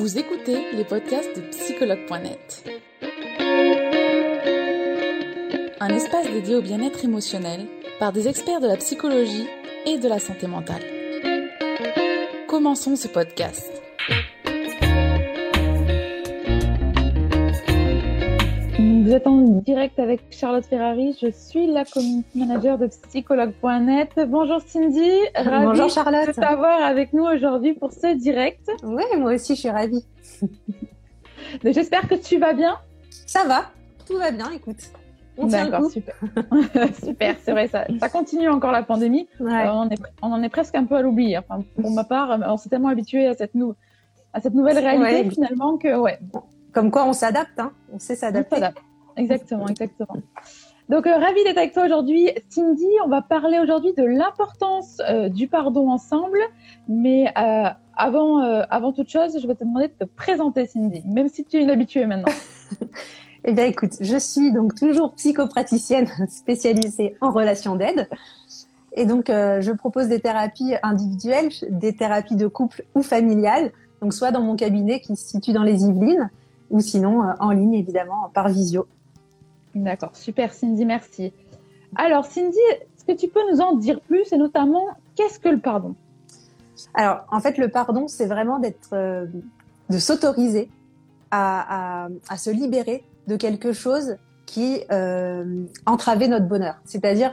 Vous écoutez les podcasts de psychologue.net. Un espace dédié au bien-être émotionnel par des experts de la psychologie et de la santé mentale. Commençons ce podcast. Vous êtes en direct avec Charlotte Ferrari. Je suis la community manager de psychologue.net. Bonjour Cindy. Ravie Bonjour Charlotte. de t'avoir avec nous aujourd'hui pour ce direct. Oui, moi aussi je suis ravie. J'espère que tu vas bien. Ça va, tout va bien, écoute. Coup. super. super, c'est vrai, ça, ça continue encore la pandémie. Euh, on, est, on, en est presque un peu à l'oublier. Enfin, pour ma part, on s'est tellement habitué à cette, à cette nouvelle réalité finalement que, ouais. Comme quoi on s'adapte, hein. on sait s'adapter. Exactement, exactement. Donc, euh, ravi d'être avec toi aujourd'hui. Cindy, on va parler aujourd'hui de l'importance euh, du pardon ensemble. Mais euh, avant, avant toute chose, je vais te demander de te présenter, Cindy, même si tu es une habituée maintenant. eh bien, écoute, je suis donc toujours psychopraticienne spécialisée en relations d'aide. Et donc, je propose des thérapies individuelles, des thérapies de couple ou familiales. Donc, soit dans mon cabinet qui se situe dans les Yvelines, ou sinon en ligne, évidemment, par visio. D'accord, super Cindy, merci. Alors Cindy, est-ce que tu peux nous en dire plus et notamment qu'est-ce que le pardon? Alors en fait, le pardon, c'est vraiment euh, de s'autoriser à, se libérer de quelque chose qui euh, entravait notre bonheur. C'est-à-dire,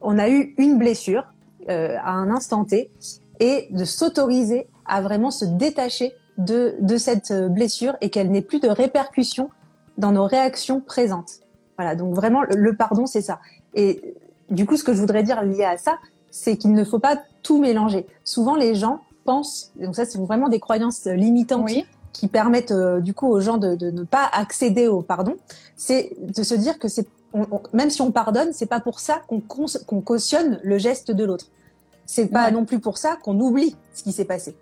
on a eu une blessure euh, à un instant T et de s'autoriser à vraiment se détacher de cette blessure et qu'elle n'ait plus de répercussions dans nos réactions présentes. Voilà, donc vraiment, le, pardon, c'est ça. Et du coup, ce que je voudrais dire lié à ça, c'est qu'il ne faut pas tout mélanger. Souvent, les gens pensent, donc ça, c'est vraiment des croyances limitantes qui permettent euh, du coup aux gens de, ne pas accéder au pardon. C'est de se dire que c'est même si on pardonne, c'est pas pour ça qu'on qu'on cautionne le geste de l'autre. C'est pas non plus pour ça qu'on oublie ce qui s'est passé.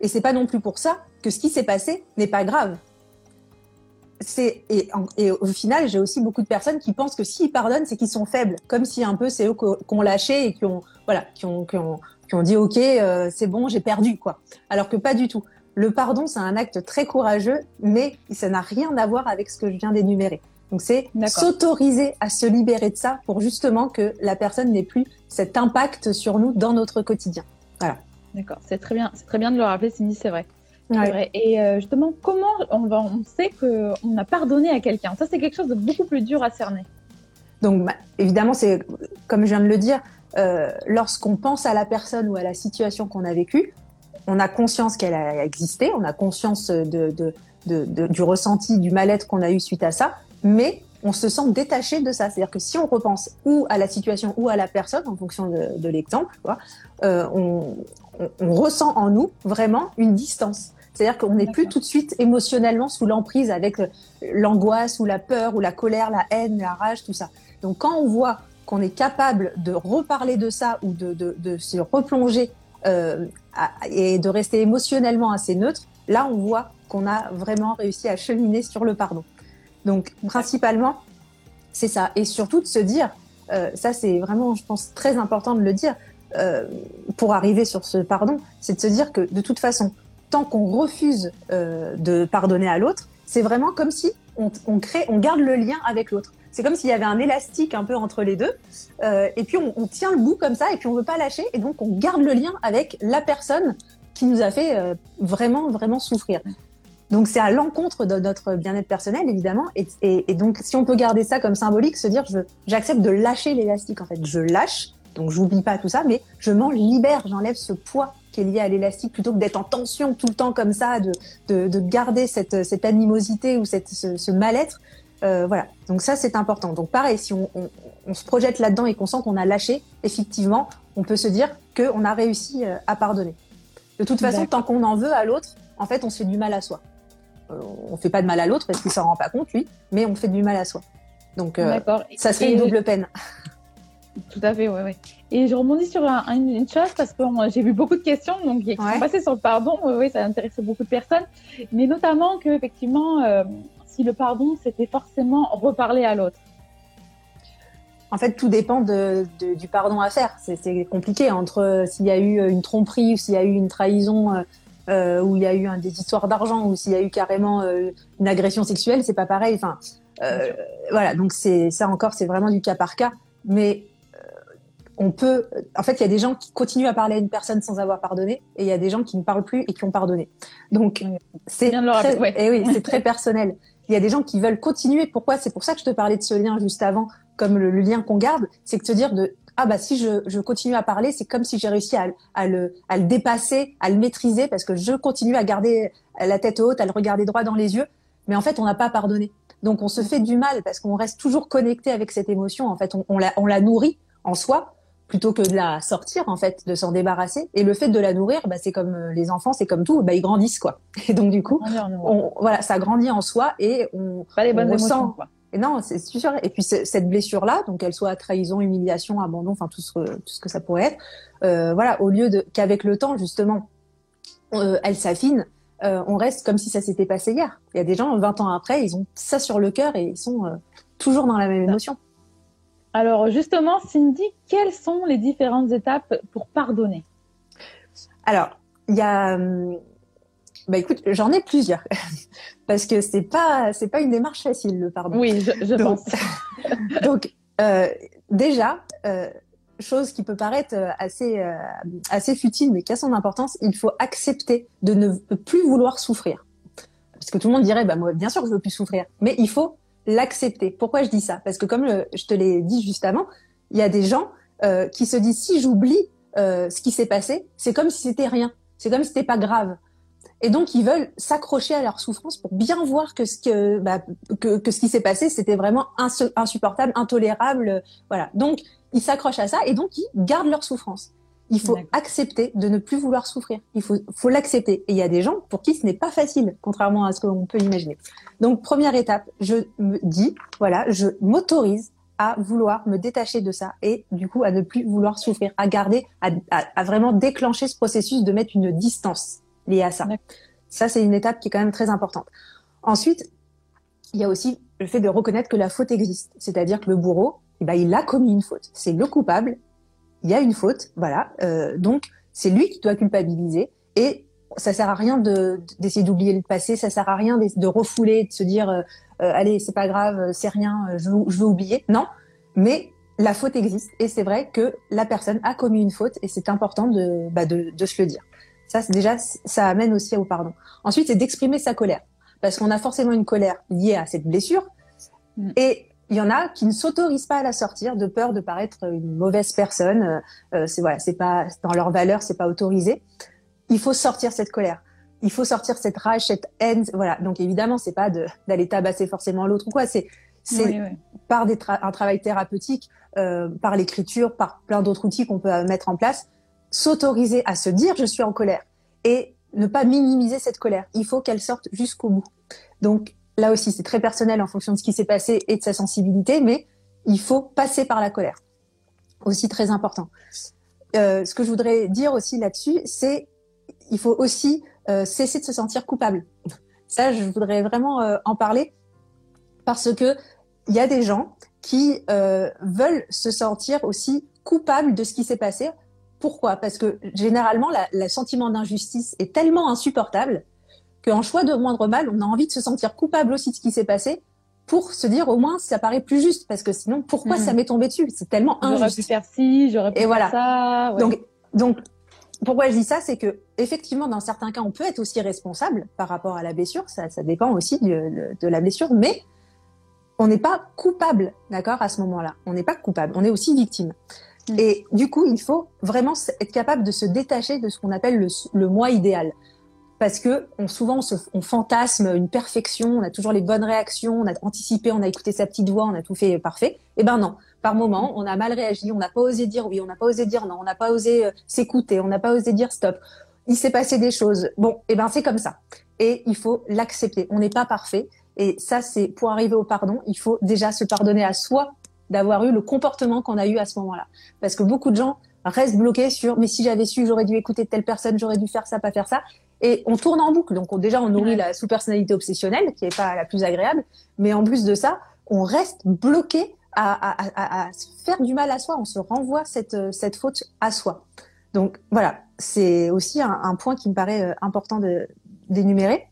Et c'est pas non plus pour ça que ce qui s'est passé n'est pas grave c'est et, au final, j'ai aussi beaucoup de personnes qui pensent que s'ils pardonnent, c'est qu'ils sont faibles, comme si un peu c'est eux qui ont lâché et qui ont voilà, qui ont qui ont, qui ont dit ok, euh, c'est bon, j'ai perdu quoi. Alors que pas du tout. Le pardon, c'est un acte très courageux, mais ça n'a rien à voir avec ce que je viens d'énumérer. Donc c'est s'autoriser à se libérer de ça pour justement que la personne n'ait plus cet impact sur nous dans notre quotidien. Voilà. D'accord, c'est très bien, c'est très bien de le rappeler, Cindy, c'est vrai. Et euh, justement, comment on, va, on sait qu'on a pardonné à quelqu'un? Ça, c'est quelque chose de beaucoup plus dur à cerner. Donc, bah, évidemment, c'est comme je viens de le dire, euh, lorsqu'on pense à la personne ou à la situation qu'on a vécue, on a conscience qu'elle a existé, on a conscience de, de, du ressenti, du mal-être qu'on a eu suite à ça, mais on se sent détaché de ça. C'est-à-dire que si on repense ou à la situation ou à la personne, en fonction de, l'exemple, euh, on, on, ressent en nous vraiment une distance. C'est-à-dire qu'on n'est plus tout de suite émotionnellement sous l'emprise avec euh, l'angoisse ou la peur ou la colère, la haine, la rage, tout ça. Donc quand on voit qu'on est capable de reparler de ça ou de, de, se replonger euh, et de rester émotionnellement assez neutre, là on voit qu'on a vraiment réussi à cheminer sur le pardon. Donc principalement, c'est ça. Et surtout de se dire, euh, ça c'est vraiment, je pense, très important de le dire, euh, pour arriver sur ce pardon, c'est de se dire que de toute façon, tant qu'on refuse euh, de pardonner à l'autre, c'est vraiment comme si on, crée, on garde le lien avec l'autre. C'est comme s'il y avait un élastique un peu entre les deux, euh, et puis on, tient le bout comme ça, et puis on veut pas lâcher, et donc on garde le lien avec la personne qui nous a fait vraiment, vraiment souffrir. Donc c'est à l'encontre de notre bien-être personnel, évidemment, et, donc si on peut garder ça comme symbolique, se dire j'accepte de lâcher l'élastique, en fait, je lâche, donc j'oublie pas tout ça, mais je m'en libère, j'enlève ce poids qui est lié à l'élastique plutôt que d'être en tension tout le temps comme ça, de, de, de garder cette, cette, animosité ou cette, ce, ce mal-être. Euh, voilà, donc ça c'est important. Donc pareil, si on, on, on se projette là-dedans et qu'on sent qu'on a lâché, effectivement, on peut se dire qu'on a réussi euh, à pardonner. De toute façon, tant qu'on en veut à l'autre, en fait, on se fait du mal à soi. Euh, on fait pas de mal à l'autre parce qu'il s'en rend pas compte, lui, mais on fait du mal à soi. Donc, euh, ça serait une double peine. Tout à fait, oui, oui. Et je rebondis sur une chose parce que j'ai vu beaucoup de questions donc, qui sont passées sur le pardon. Oui, ça intéresse beaucoup de personnes. Mais notamment que, effectivement, euh, si le pardon, c'était forcément reparler à l'autre. En fait, tout dépend de, du pardon à faire. C'est compliqué entre euh, s'il y a eu une tromperie ou s'il y a eu une trahison. Euh, euh, où il y a eu un, des histoires d'argent, ou s'il y a eu carrément euh, une agression sexuelle, c'est pas pareil. Enfin, euh, voilà, donc c'est ça encore, c'est vraiment du cas par cas. Mais on peut, en fait, il y a des gens qui continuent à parler à une personne sans avoir pardonné, et il y a des gens qui ne parlent plus et qui ont pardonné. Donc, c'est très, ouais. et oui, c'est très personnel. Il y a des gens qui veulent continuer. Pourquoi? C'est pour ça que je te parlais de ce lien juste avant, comme le, le lien qu'on garde, c'est que te dire de ah bah si je, je continue à parler, c'est comme si j'ai réussi à, à, le, à le dépasser, à le maîtriser, parce que je continue à garder la tête haute, à le regarder droit dans les yeux. Mais en fait, on n'a pas pardonné. Donc on se fait du mal parce qu'on reste toujours connecté avec cette émotion. En fait, on, on, la, on la nourrit en soi plutôt que de la sortir en fait, de s'en débarrasser. Et le fait de la nourrir, bah, c'est comme les enfants, c'est comme tout, bah, ils grandissent quoi. Et donc du coup, on, voilà, ça grandit en soi et on, pas les bonnes on émotions, ressent. quoi. Et non, c'est sûr. Et puis cette blessure-là, donc elle soit trahison, humiliation, abandon, enfin tout ce, tout ce que ça pourrait être, euh, voilà, au lieu de qu'avec le temps justement, euh, elle s'affine, euh, on reste comme si ça s'était passé hier. Il y a des gens, 20 ans après, ils ont ça sur le cœur et ils sont euh, toujours dans la même émotion. Alors justement, Cindy, quelles sont les différentes étapes pour pardonner? Alors, il y a hum, bah écoute, j'en ai plusieurs parce que c'est pas c'est pas une démarche facile le pardon. Oui, je, je donc, pense. donc euh, déjà, euh, chose qui peut paraître assez euh, assez futile mais qui a son importance, il faut accepter de ne plus vouloir souffrir. Parce que tout le monde dirait bah moi bien sûr que je veux plus souffrir, mais il faut l'accepter. Pourquoi je dis ça? Parce que comme le, je te l'ai dit juste avant, il y a des gens euh, qui se disent si j'oublie euh, ce qui s'est passé, c'est comme si c'était rien, c'est comme si c'était pas grave. Et donc ils veulent s'accrocher à leur souffrance pour bien voir que ce que bah, que, que ce qui s'est passé c'était vraiment insupportable, intolérable, voilà. Donc ils s'accrochent à ça et donc ils gardent leur souffrance. Il faut accepter de ne plus vouloir souffrir. Il faut, faut l'accepter. Et il y a des gens pour qui ce n'est pas facile, contrairement à ce qu'on peut imaginer. Donc, première étape, je me dis, voilà, je m'autorise à vouloir me détacher de ça et du coup à ne plus vouloir souffrir, à garder, à, à, à vraiment déclencher ce processus de mettre une distance liée à ça. Ça, c'est une étape qui est quand même très importante. Ensuite, il y a aussi le fait de reconnaître que la faute existe. C'est-à-dire que le bourreau, eh ben, il a commis une faute. C'est le coupable il y a une faute, voilà. Euh, donc c'est lui qui doit culpabiliser et ça sert à rien de d'essayer d'oublier le passé, ça sert à rien de, de refouler, de se dire euh, euh, allez c'est pas grave, c'est rien, je veux, je veux oublier. Non, mais la faute existe et c'est vrai que la personne a commis une faute et c'est important de, bah, de de se le dire. Ça c'est déjà ça amène aussi au pardon. Ensuite c'est d'exprimer sa colère parce qu'on a forcément une colère liée à cette blessure mm. et il y en a qui ne s'autorisent pas à la sortir de peur de paraître une mauvaise personne. Euh, c'est voilà, c'est pas dans leur valeur, c'est pas autorisé. Il faut sortir cette colère. Il faut sortir cette rage, cette haine. Voilà. Donc évidemment, c'est pas d'aller tabasser forcément l'autre ou quoi. C'est c'est oui, oui. par des tra un travail thérapeutique, euh, par l'écriture, par plein d'autres outils qu'on peut mettre en place. S'autoriser à se dire je suis en colère et ne pas minimiser cette colère. Il faut qu'elle sorte jusqu'au bout. Donc là aussi, c'est très personnel en fonction de ce qui s'est passé et de sa sensibilité, mais il faut passer par la colère. Aussi très important. Euh, ce que je voudrais dire aussi là-dessus, c'est il faut aussi euh, cesser de se sentir coupable. Ça, je voudrais vraiment euh, en parler parce que il y a des gens qui veulent se sentir aussi coupables de ce qui s'est passé. Pourquoi? Parce que généralement, le sentiment d'injustice est tellement insupportable qu'en choix de moindre mal, on a envie de se sentir coupable aussi de ce qui s'est passé pour se dire au moins ça paraît plus juste parce que sinon pourquoi mmh. ça m'est tombé dessus? C'est tellement injuste. J'aurais pu faire ci, j'aurais pu Et faire voilà. ça. Ouais. Donc donc pourquoi je dis ça? C'est que effectivement dans certains cas on peut être aussi responsable par rapport à la blessure ça ça dépend aussi de, la blessure mais on n'est pas coupable d'accord à ce moment-là on n'est pas coupable on est aussi victime. Mmh. Et du coup, il faut vraiment être capable de se détacher de ce qu'on appelle le, le moi idéal parce que souvent on, fantasme une perfection, on a toujours les bonnes réactions, on a anticipé, on a écouté sa petite voix, on a tout fait parfait. Eh ben non, par moment, on a mal réagi, on n'a pas osé dire oui, on n'a pas osé dire non, on n'a pas osé euh, s'écouter, on n'a pas osé dire stop. Il s'est passé des choses. Bon, eh ben c'est comme ça. Et il faut l'accepter. On n'est pas parfait. Et ça, c'est pour arriver au pardon, il faut déjà se pardonner à soi d'avoir eu le comportement qu'on a eu à ce moment-là. Parce que beaucoup de gens restent bloqués sur mais si j'avais su, j'aurais dû écouter telle personne, j'aurais dû faire ça, pas faire ça. Et on tourne en boucle. Donc on, déjà, on nourrit la sous-personnalité obsessionnelle, qui est pas la plus agréable. Mais en plus de ça, on reste bloqué à, à, à, à, faire du mal à soi. On se renvoie cette, cette faute à soi. Donc voilà, c'est aussi un, point qui me paraît euh, important d'énumérer.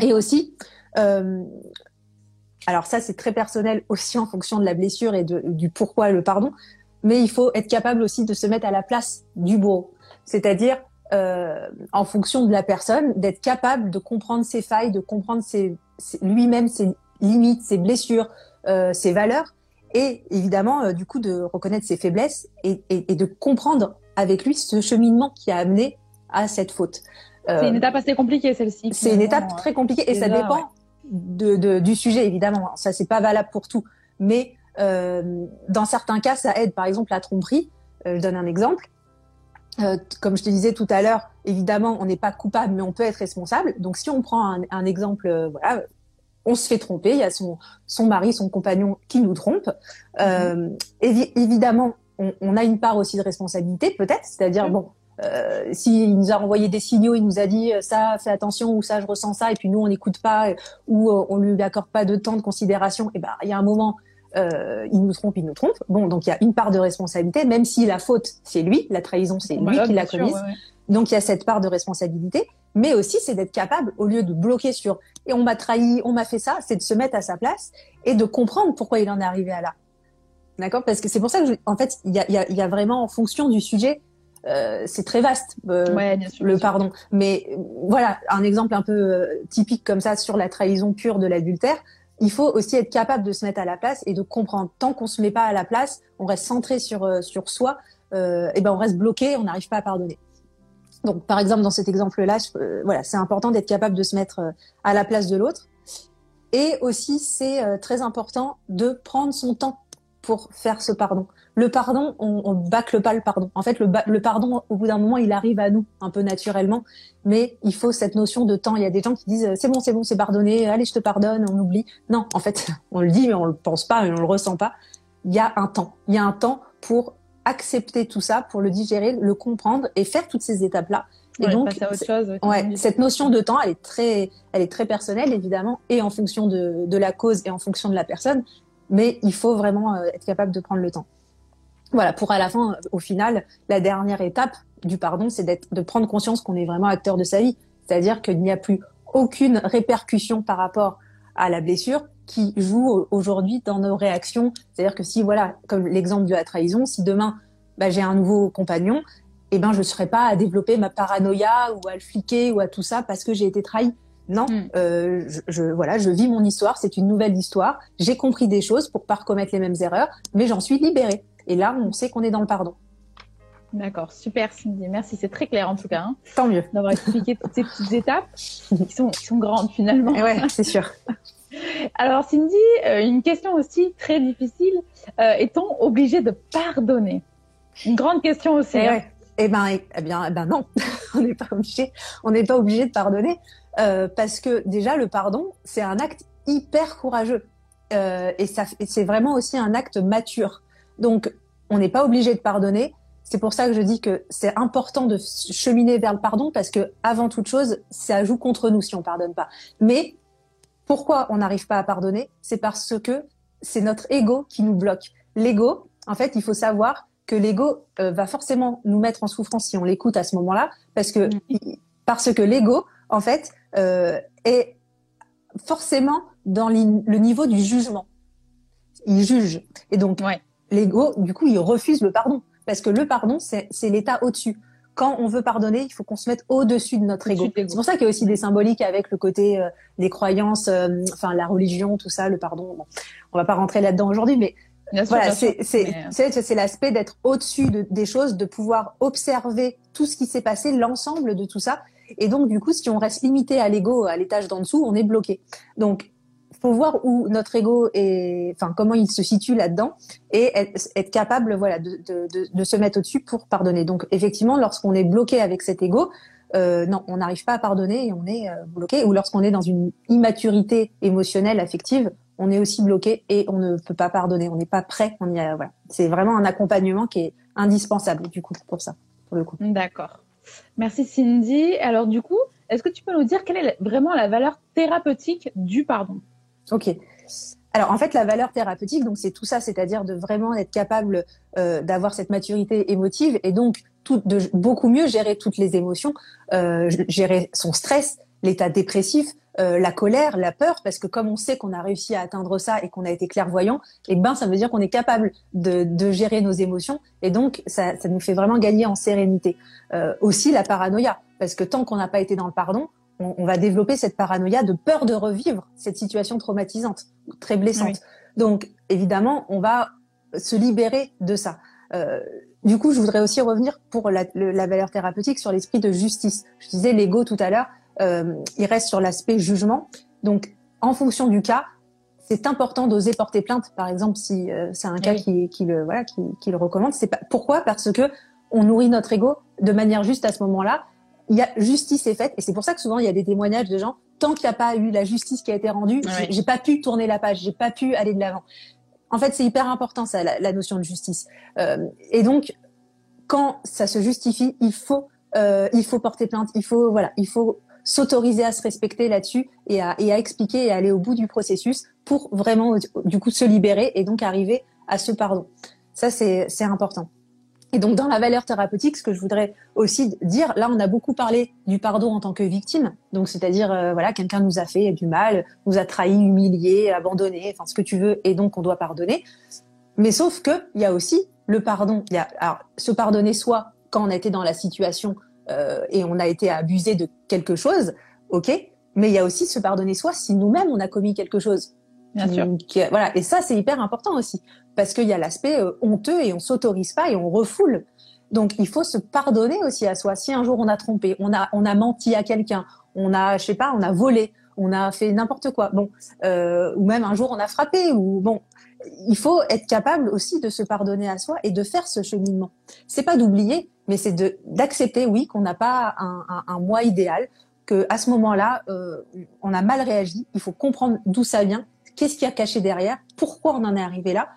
Et aussi, euh, alors ça c'est très personnel aussi en fonction de la blessure et de, du pourquoi le pardon, mais il faut être capable aussi de se mettre à la place du bourreau. C'est-à-dire, euh, en fonction de la personne, d'être capable de comprendre ses failles, de comprendre ses, lui-même ses limites, ses blessures, euh, ses valeurs, et évidemment, euh, du coup, de reconnaître ses faiblesses et, et, et, de comprendre avec lui ce cheminement qui a amené à cette faute. Euh, c'est une étape assez compliquée, celle-ci. C'est une étape très compliquée et ça dépend de, de, du sujet, évidemment. Ça, c'est pas valable pour tout. Mais euh, dans certains cas, ça aide. Par exemple, la tromperie. Je donne un exemple. Euh, comme je te disais tout à l'heure, évidemment, on n'est pas coupable, mais on peut être responsable. Donc, si on prend un, un exemple, euh, voilà, on se fait tromper, il y a son, son mari, son compagnon qui nous trompe. Euh, évidemment, on, on, a une part aussi de responsabilité, peut-être, c'est-à-dire, bon, euh, s'il nous a envoyé des signaux, il nous a dit ça, fais attention, ou ça, je ressens ça, et puis nous, on n'écoute pas, ou on lui accorde pas de temps de considération, et ben, il y a un moment, euh, il nous trompe, il nous trompe. Bon, donc il y a une part de responsabilité, même si la faute, c'est lui, la trahison, c'est lui qui l'a commise. Donc il y a cette part de responsabilité, mais aussi c'est d'être capable, au lieu de bloquer sur et on m'a trahi, on m'a fait ça, c'est de se mettre à sa place et de comprendre pourquoi il en est arrivé à là. D'accord? Parce que c'est pour ça que, en fait, il y a, y, a, y a, vraiment en fonction du sujet, euh, c'est très vaste euh, ouais, bien sûr, le pardon. Mais euh, voilà, un exemple un peu euh, typique comme ça sur la trahison pure de l'adultère il faut aussi être capable de se mettre à la place et de comprendre. Tant qu'on se met pas à la place, on reste centré sur euh, sur soi, euh, et ben on reste bloqué, on n'arrive pas à pardonner. Donc, par exemple, dans cet exemple-là, euh, voilà, c'est important d'être capable de se mettre euh, à la place de l'autre. Et aussi, c'est très important de prendre son temps pour faire ce pardon le pardon, on, on bâcle pas le pardon. En fait, le, le pardon, au bout d'un moment, il arrive à nous un peu naturellement, mais il faut cette notion de temps. Il y a des gens qui disent c'est bon, c'est bon, c'est pardonné, allez, je te pardonne, on oublie. Non, en fait, on le dit, mais on le pense pas, et on le ressent pas. Il y a un temps. Il y a un temps pour accepter tout ça, pour le digérer, le comprendre et faire toutes ces étapes-là. Et donc, autre chose, ouais, cette notion de temps, elle est très, elle est très personnelle évidemment, et en fonction de, de la cause et en fonction de la personne. Mais il faut vraiment euh, être capable de prendre le temps voilà, pour à la fin, au final, la dernière étape du pardon, c'est de prendre conscience qu'on est vraiment acteur de sa vie. C'est-à-dire qu'il n'y a plus aucune répercussion par rapport à la blessure qui joue aujourd'hui dans nos réactions. C'est-à-dire que si, voilà, comme l'exemple de la trahison, si demain, bah, j'ai un nouveau compagnon, eh ben, je ne serai pas à développer ma paranoïa ou à le fliquer ou à tout ça parce que j'ai été trahi. Non, mm. euh, je, je, voilà, je vis mon histoire, c'est une nouvelle histoire. J'ai compris des choses pour pas recommettre les mêmes erreurs, mais j'en suis libérée. Et là, on sait qu'on est dans le pardon. D'accord, super Cindy, merci, c'est très clair en tout cas. Hein, Tant mieux. D'avoir expliqué toutes ces petites étapes qui sont, qui sont grandes finalement. Ouais, c'est sûr. Alors Cindy, euh, une question aussi très difficile. Euh, Est-on obligé de pardonner? Une grande question aussi. Eh, hein. eh ben, eh, eh bien, eh ben non, on n'est pas obligé. On n'est pas obligé de pardonner euh, parce que déjà le pardon, c'est un acte hyper courageux euh, et ça, c'est vraiment aussi un acte mature. Donc, on n'est pas obligé de pardonner. C'est pour ça que je dis que c'est important de cheminer vers le pardon parce que avant toute chose, ça joue contre nous si on pardonne pas. Mais pourquoi on n'arrive pas à pardonner? C'est parce que c'est notre ego qui nous bloque. L'ego, en fait, il faut savoir que l'ego euh, va forcément nous mettre en souffrance si on l'écoute à ce moment-là, parce que mm. parce que l'ego, en fait, est forcément dans le niveau du jugement. Il juge. Et donc, ouais l'ego, du coup, il refuse le pardon. Parce que le pardon, c'est l'état au-dessus. Quand on veut pardonner, il faut qu'on se mette au-dessus de notre ego. C'est pour ça qu'il y a aussi des symboliques avec le côté euh, des croyances, euh, enfin la religion, tout ça, le pardon. Bon, on va pas rentrer là-dedans aujourd'hui, mais voilà, c'est c'est l'aspect d'être au-dessus de, des choses, de pouvoir observer tout ce qui s'est passé, l'ensemble de tout ça. Et donc, du coup, si on reste limité à l'ego, à l'étage d'en dessous, on est bloqué. Donc, faut voir où notre ego est, enfin comment il se situe là-dedans et être, capable, voilà, de, de, de, se mettre au-dessus pour pardonner. Donc effectivement, lorsqu'on est bloqué avec cet ego, euh, non, on n'arrive pas à pardonner et on est euh, bloqué. Ou lorsqu'on est dans une immaturité émotionnelle, affective, on est aussi bloqué et on ne peut pas pardonner. On n'est pas prêt. On y a, voilà. C'est vraiment un accompagnement qui est indispensable du coup pour ça, pour le coup. D'accord. Merci Cindy. Alors du coup, est-ce que tu peux nous dire quelle est vraiment la valeur thérapeutique du pardon? Ok. alors en fait, la valeur thérapeutique, donc c'est tout ça, c'est-à-dire de vraiment être capable euh, d'avoir cette maturité émotive et donc de beaucoup mieux gérer toutes les émotions, euh, gérer son stress, l'état dépressif, euh, la colère, la peur, parce que comme on sait qu'on a réussi à atteindre ça et qu'on a été clairvoyant, et eh ben ça veut dire qu'on est capable de, de, gérer nos émotions et donc ça, ça nous fait vraiment gagner en sérénité. Euh, aussi la paranoïa, parce que tant qu'on n'a pas été dans le pardon, on, va développer cette paranoïa de peur de revivre cette situation traumatisante, très blessante. Donc, évidemment, on va se libérer de ça. Euh, du coup, je voudrais aussi revenir pour la, valeur thérapeutique sur l'esprit de justice. Je disais l'ego tout à l'heure, il reste sur l'aspect jugement. Donc, en fonction du cas, c'est important d'oser porter plainte. Par exemple, si euh, c'est un cas qui, qui, le voilà, qui, qui le recommande, c'est pas pourquoi? Parce que on nourrit notre ego de manière juste à ce moment-là il y a justice est faite et c'est pour ça que souvent il y a des témoignages de gens tant qu'il n'y a pas eu la justice qui a été rendue, j'ai pas pu tourner la page, j'ai pas pu aller de l'avant. En fait, c'est hyper important ça, la, notion de justice. Euh, et donc, quand ça se justifie, il faut, euh, il faut porter plainte, il faut, voilà, il faut s'autoriser à se respecter là-dessus et à, et à expliquer et aller au bout du processus pour vraiment, du coup, se libérer et donc arriver à ce pardon. Ça, c'est important. Et donc, dans la valeur thérapeutique, ce que je voudrais aussi dire, là, on a beaucoup parlé du pardon en tant que victime. Donc, c'est-à-dire, euh, voilà, quelqu'un nous a fait du mal, nous a trahi, humilié, abandonné, enfin, ce que tu veux, et donc on doit pardonner. Mais sauf que, il y a aussi le pardon. Il y a, alors, se pardonner soit quand on été dans la situation euh, et on a été abusé de quelque chose, ok. Mais il y a aussi se pardonner soi si nous-mêmes on a commis quelque chose. Bien sûr. voilà. Et ça, c'est hyper important aussi parce qu'il y a l'aspect euh, honteux et on s'autorise pas et on refoule. Donc il faut se pardonner aussi à soi. Si un jour on a trompé, on a on a menti à quelqu'un, on a je sais pas, on a volé, on a fait n'importe quoi. Bon, euh, ou même un jour on a frappé ou bon, il faut être capable aussi de se pardonner à soi et de faire ce cheminement. C'est pas d'oublier, mais c'est d'accepter oui qu'on n'a pas un, un, un, moi idéal, que à ce moment-là euh, on a mal réagi. Il faut comprendre d'où ça vient, qu'est-ce qu'il y a caché derrière, pourquoi on en est arrivé là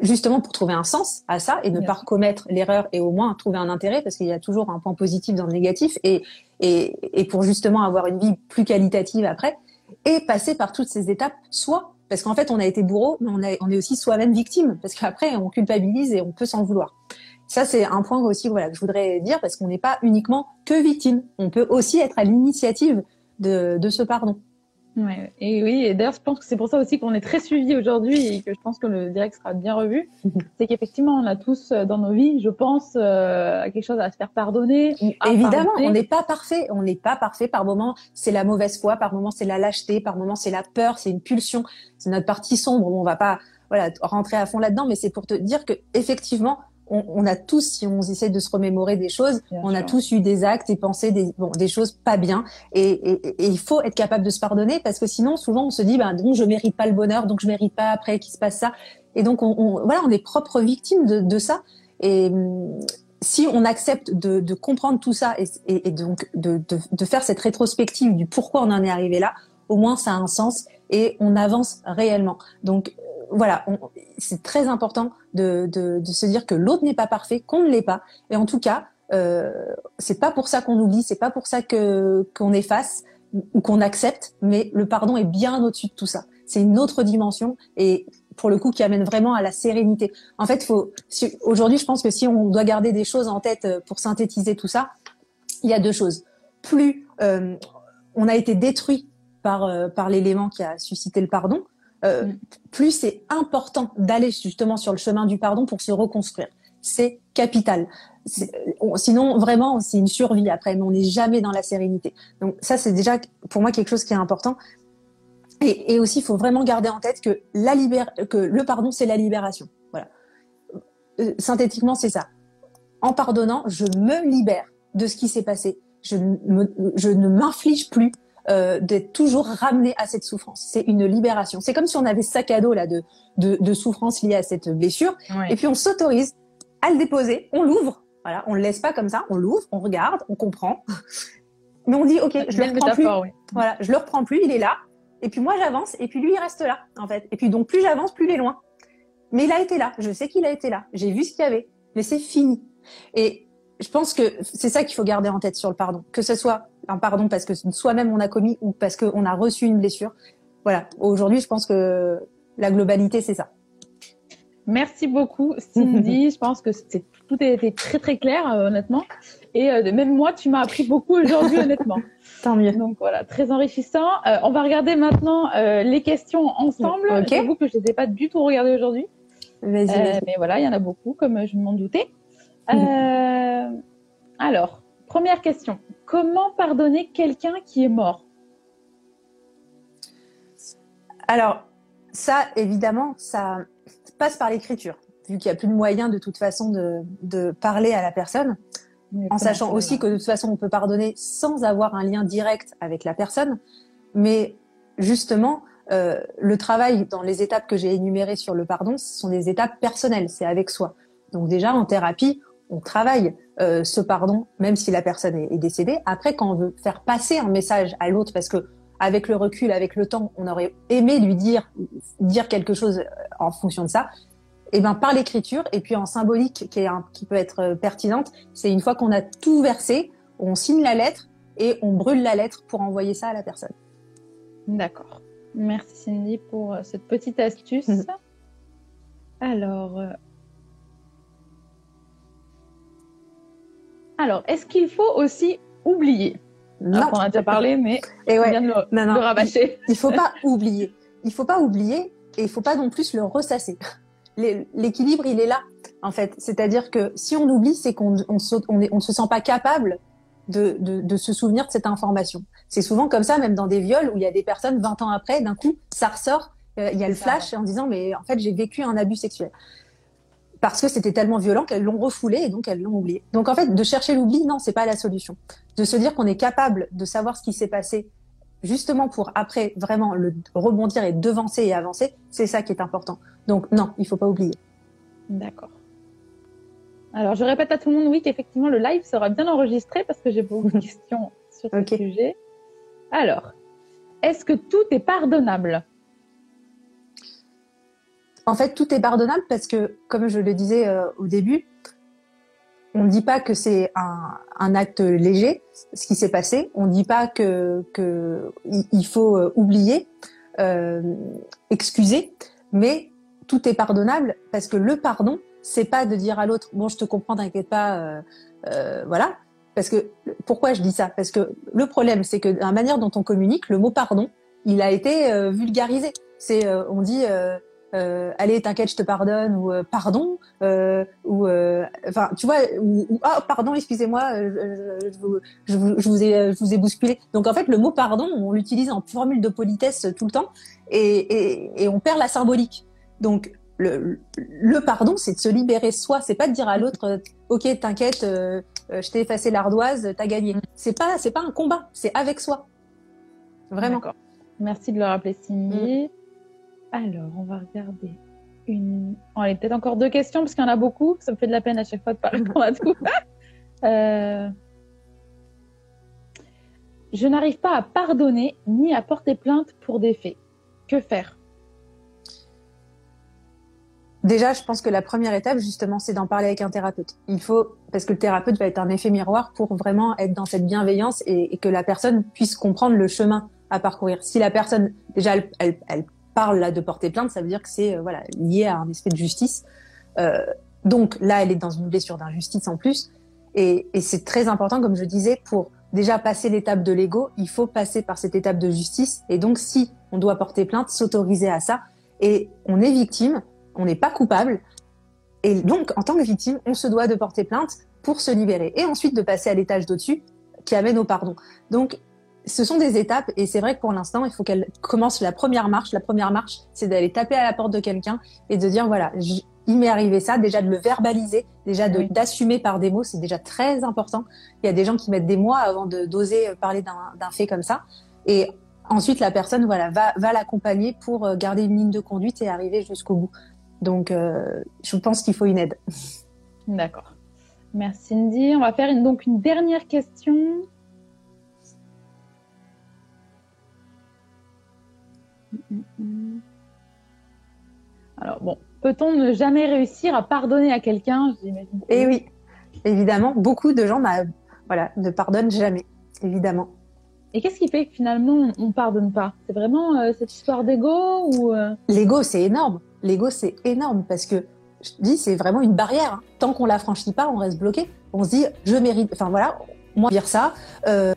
justement pour trouver un sens à ça et ne pas recommettre l'erreur et au moins trouver un intérêt parce qu'il y a toujours un point positif dans le négatif et, et, et pour justement avoir une vie plus qualitative après et passer par toutes ces étapes soit parce qu'en fait on a été bourreau mais on, a, on est aussi soi-même victime parce qu'après on culpabilise et on peut s'en vouloir. Ça c'est un point aussi voilà que je voudrais dire parce qu'on n'est pas uniquement que victime, on peut aussi être à l'initiative de, de ce pardon. Ouais, et oui, et d'ailleurs, je pense que c'est pour ça aussi qu'on est très suivi aujourd'hui et que je pense que le direct sera bien revu. c'est qu'effectivement, on a tous euh, dans nos vies, je pense, euh, quelque chose à se faire pardonner. Évidemment, on n'est pas parfait. On n'est pas parfait. Par moment, c'est la mauvaise foi. Par moment, c'est la lâcheté. Par moment, c'est la peur. C'est une pulsion. C'est notre partie sombre. On va pas voilà rentrer à fond là-dedans, mais c'est pour te dire que effectivement, on, a tous, si on essaie de se remémorer des choses, on a tous eu des actes et pensé des, bon, des choses pas bien. Et, il faut être capable de se pardonner parce que sinon, souvent, on se dit, ben, donc je mérite pas le bonheur, donc je mérite pas après qu'il se passe ça. Et donc, on, voilà, on est propre victime de, ça. Et hum, si on accepte de, comprendre tout ça et, donc de, de, faire cette rétrospective du pourquoi on en est arrivé là, au moins ça a un sens et on avance réellement. Donc voilà, c'est très important de, de, de, se dire que l'autre n'est pas parfait, qu'on ne l'est pas. Et en tout cas, euh, c'est pas pour ça qu'on oublie, c'est pas pour ça que qu'on efface ou qu'on accepte, mais le pardon est bien au-dessus de tout ça. C'est une autre dimension et pour le coup qui amène vraiment à la sérénité. En fait, faut si, aujourd'hui, je pense que si on doit garder des choses en tête euh, pour synthétiser tout ça, il y a deux choses. Plus euh, on a été détruit par euh, par l'élément qui a suscité le pardon, euh, mm. plus c'est important d'aller justement sur le chemin du pardon pour se reconstruire. C'est capital. Sinon, vraiment, c'est une survie après, mais on n'est jamais dans la sérénité. Donc ça, c'est déjà pour moi quelque chose qui est important. Et, et aussi, il faut vraiment garder en tête que, la libère, que le pardon, c'est la libération. Voilà. Euh, synthétiquement, c'est ça. En pardonnant, je me libère de ce qui s'est passé. Je, me, je ne m'inflige plus euh, d'être toujours ramené à cette souffrance. C'est une libération. C'est comme si on avait sac à dos là de, de, de souffrance liée à cette blessure, et puis on s'autorise à le déposer, on l'ouvre, voilà, on le laisse pas comme ça, on l'ouvre, on regarde, on comprend, mais on dit ok, je le reprends plus, voilà, je le reprends plus, il est là, et puis moi j'avance, et puis lui il reste là en fait, et puis donc plus j'avance, plus il est loin. Mais il a été là, je sais qu'il a été là, j'ai vu ce qu'il y avait, mais c'est fini. Et je pense que c'est ça qu'il faut garder en tête sur le pardon, que ce soit un pardon parce que soi-même on a commis ou parce qu'on a reçu une blessure. Voilà. Aujourd'hui, je pense que la globalité, c'est ça. Merci beaucoup, Cindy. je pense que tout a été très très clair, euh, honnêtement. Et euh, même moi, tu m'as appris beaucoup aujourd'hui, honnêtement. Tant mieux. Donc voilà, très enrichissant. Euh, on va regarder maintenant les questions ensemble. Okay. J'avoue que je les ai pas du tout regardées aujourd'hui. mais voilà, il y en a beaucoup, comme je m'en doutais. Alors, première question. Comment pardonner quelqu'un qui est mort Alors, ça, évidemment, ça passe par l'écriture, vu qu'il n'y a plus de moyen de toute façon de, parler à la personne, en sachant aussi que de toute façon, on peut pardonner sans avoir un lien direct avec la personne. Mais justement, euh, le travail dans les étapes que j'ai énumérées sur le pardon, ce sont des étapes personnelles, c'est avec soi. Donc déjà, en thérapie, on travaille euh, ce pardon, même si la personne est, est, décédée. Après, quand on veut faire passer un message à l'autre, parce que avec le recul, avec le temps, on aurait aimé lui dire dire quelque chose euh, en fonction de ça. Et eh ben par l'écriture et puis en symbolique qui est qui peut être euh, pertinente, c'est une fois qu'on a tout versé, on signe la lettre et on brûle la lettre pour envoyer ça à la personne. D'accord. Merci Cindy pour cette petite astuce. Mhm. Alors, alors, est-ce qu'il faut aussi oublier? Non. on a déjà parlé, mais et ouais. vient de le, rabâcher. Il, faut pas oublier. Il faut pas oublier et il faut pas non plus le ressasser. L'équilibre, il est là, en fait. C'est-à-dire que si on oublie, c'est qu'on on, on, on, se sent pas capable de, de, de, se souvenir de cette information. C'est souvent comme ça, même dans des viols où il y a des personnes 20 ans après, d'un coup, ça ressort, euh, il y a le flash en disant mais en fait j'ai vécu un abus sexuel parce que c'était tellement violent qu'elles l'ont refoulé et donc elles l'ont oublié. Donc en fait, de chercher l'oubli, non, c'est pas la solution. De se dire qu'on est capable de savoir ce qui s'est passé, justement pour après vraiment le rebondir et devancer et avancer, c'est ça qui est important. Donc non, il faut pas oublier. D'accord. Alors je répète à tout le monde, oui, qu'effectivement le live sera bien enregistré parce que j'ai beaucoup de questions sur ce sujet. Alors, est-ce que tout est pardonnable? En fait, tout est pardonnable parce que, comme je le disais euh, au début, on ne dit pas que c'est un, acte léger, ce qui s'est passé. On ne dit pas que, il faut euh, oublier, euh, excuser, mais tout est pardonnable parce que le pardon, c'est pas de dire à l'autre bon, je te comprends, t'inquiète pas, voilà. Parce que pourquoi je dis ça? Parce que le problème, c'est que la manière dont on communique, le mot pardon, il a été vulgarisé. C'est on dit euh, allez t'inquiète je te pardonne ou euh, pardon euh, ou euh, enfin tu vois ou, ah pardon excusez-moi je, je, vous, je, vous ai je vous ai bousculé. Donc en fait le mot pardon on l'utilise en formule de politesse tout le temps et, et, et on perd la symbolique. Donc le, le pardon c'est de se libérer soi c'est pas de dire à l'autre ok t'inquiète je t'ai effacé l'ardoise t'as gagné. C'est pas c'est pas un combat c'est avec soi. Vraiment. Merci de le rappeler Cindy. Alors, on va regarder une. Oh, allez, peut-être encore deux questions parce qu'il y en a beaucoup. Ça me fait de la peine à chaque fois de pas répondre à tout. euh... Je n'arrive pas à pardonner ni à porter plainte pour des faits. Que faire? Déjà, je pense que la première étape, justement, c'est d'en parler avec un thérapeute. Il faut, parce que le thérapeute va être un effet miroir pour vraiment être dans cette bienveillance et, que la personne puisse comprendre le chemin à parcourir. Si la personne, déjà, elle, elle, elle parle là de porter plainte, ça veut dire que c'est euh, voilà lié à un esprit de justice. Euh, donc là, elle est dans une blessure d'injustice en plus, et, et c'est très important, comme je disais, pour déjà passer l'étape de l'ego, il faut passer par cette étape de justice. Et donc, si on doit porter plainte, s'autoriser à ça, et on est victime, on n'est pas coupable, et donc en tant que victime, on se doit de porter plainte pour se libérer, et ensuite de passer à l'étage d'au-dessus qui amène au pardon. Donc ce sont des étapes et c'est vrai que pour l'instant, il faut qu'elle commence la première marche. La première marche, c'est d'aller taper à la porte de quelqu'un et de dire voilà, il m'est arrivé ça, déjà de le verbaliser, déjà d'assumer par des mots, c'est déjà très important. Il y a des gens qui mettent des mois avant de d'oser parler d'un fait comme ça et ensuite la personne voilà va va l'accompagner pour euh, garder une ligne de conduite et arriver jusqu'au bout. Donc euh, je pense qu'il faut une aide. D'accord. Merci Cindy. On va faire une, donc une dernière question. Alors bon, peut-on ne jamais réussir à pardonner à quelqu'un Eh oui, évidemment, beaucoup de gens bah, voilà, ne pardonnent jamais, évidemment. Et qu'est-ce qui fait que finalement on pardonne pas? C'est vraiment euh, cette histoire d'ego ou euh? L'ego, c'est énorme. L'ego, c'est énorme parce que je dis, c'est vraiment une barrière. hein. Tant qu'on la franchit pas, on reste bloqué. On se dit, je mérite. Enfin voilà, moi dire ça. Euh,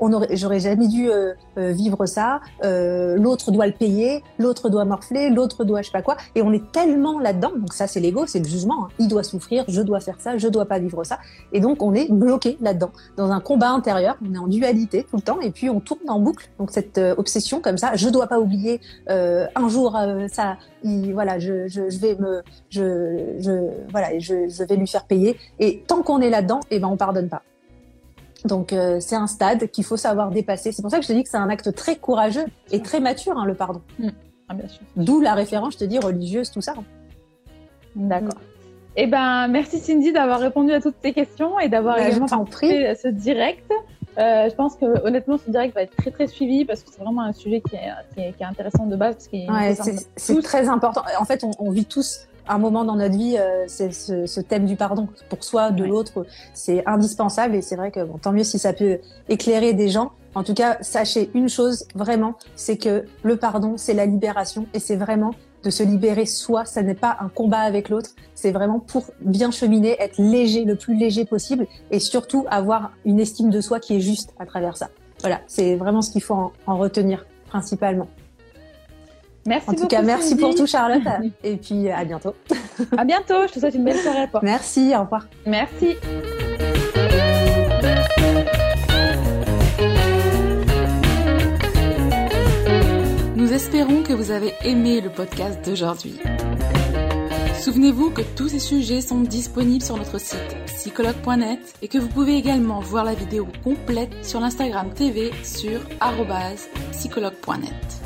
on aurait, j'aurais jamais dû euh, euh, vivre ça. Euh, l'autre doit le payer, l'autre doit morfler, l'autre doit je sais pas quoi. Et on est tellement là-dedans. Donc ça, c'est l'ego, c'est le jugement. hein. Il doit souffrir, je dois faire ça, je dois pas vivre ça. Et donc on est bloqué là-dedans, dans un combat intérieur. On est en dualité tout le temps, et puis on tourne en boucle. Donc cette euh, obsession comme ça, je dois pas oublier. euh, un jour, euh, ça, il- voilà, je, je, je vais me, je, je, voilà, je, je vais lui faire payer. Et tant qu'on est là-dedans, et ben on pardonne pas. Donc euh, c'est un stade qu'il faut savoir dépasser. C'est pour ça que je te dis que c'est un acte très courageux et très mature, hein, le pardon. Ah, bien sûr. D'où la référence, je te dis, religieuse, tout ça. D'accord. Eh ben, merci Cindy d'avoir répondu à toutes tes questions et d'avoir Bah, également prie. fait ce direct. Euh, je pense que honnêtement, ce direct va être très très suivi parce que c'est vraiment un sujet qui est, qui est, qui est intéressant de base Ouais, c'est tous. très important. En fait, on, on vit tous un moment dans notre vie, euh, c'est ce, ce thème du pardon pour soi, de Ouais. l'autre, c'est indispensable et c'est vrai que bon, tant mieux si ça peut éclairer des gens. En tout cas, sachez une chose vraiment, c'est que le pardon, c'est la libération et c'est vraiment de se libérer soi. Ça n'est pas un combat avec l'autre, c'est vraiment pour bien cheminer, être léger, le plus léger possible et surtout avoir une estime de soi qui est juste à travers ça. Voilà, c'est vraiment ce qu'il faut en- en retenir principalement. Merci En tout beaucoup, cas, merci Cindy. pour tout, Charlotte. Et puis, à bientôt. À bientôt. Je te souhaite une belle soirée à toi. Merci, au revoir. Merci. Nous espérons que vous avez aimé le podcast d'aujourd'hui. Souvenez-vous que tous ces sujets sont disponibles sur notre site psychologue.net et que vous pouvez également voir la vidéo complète sur l'Instagram TV sur psychologue.net.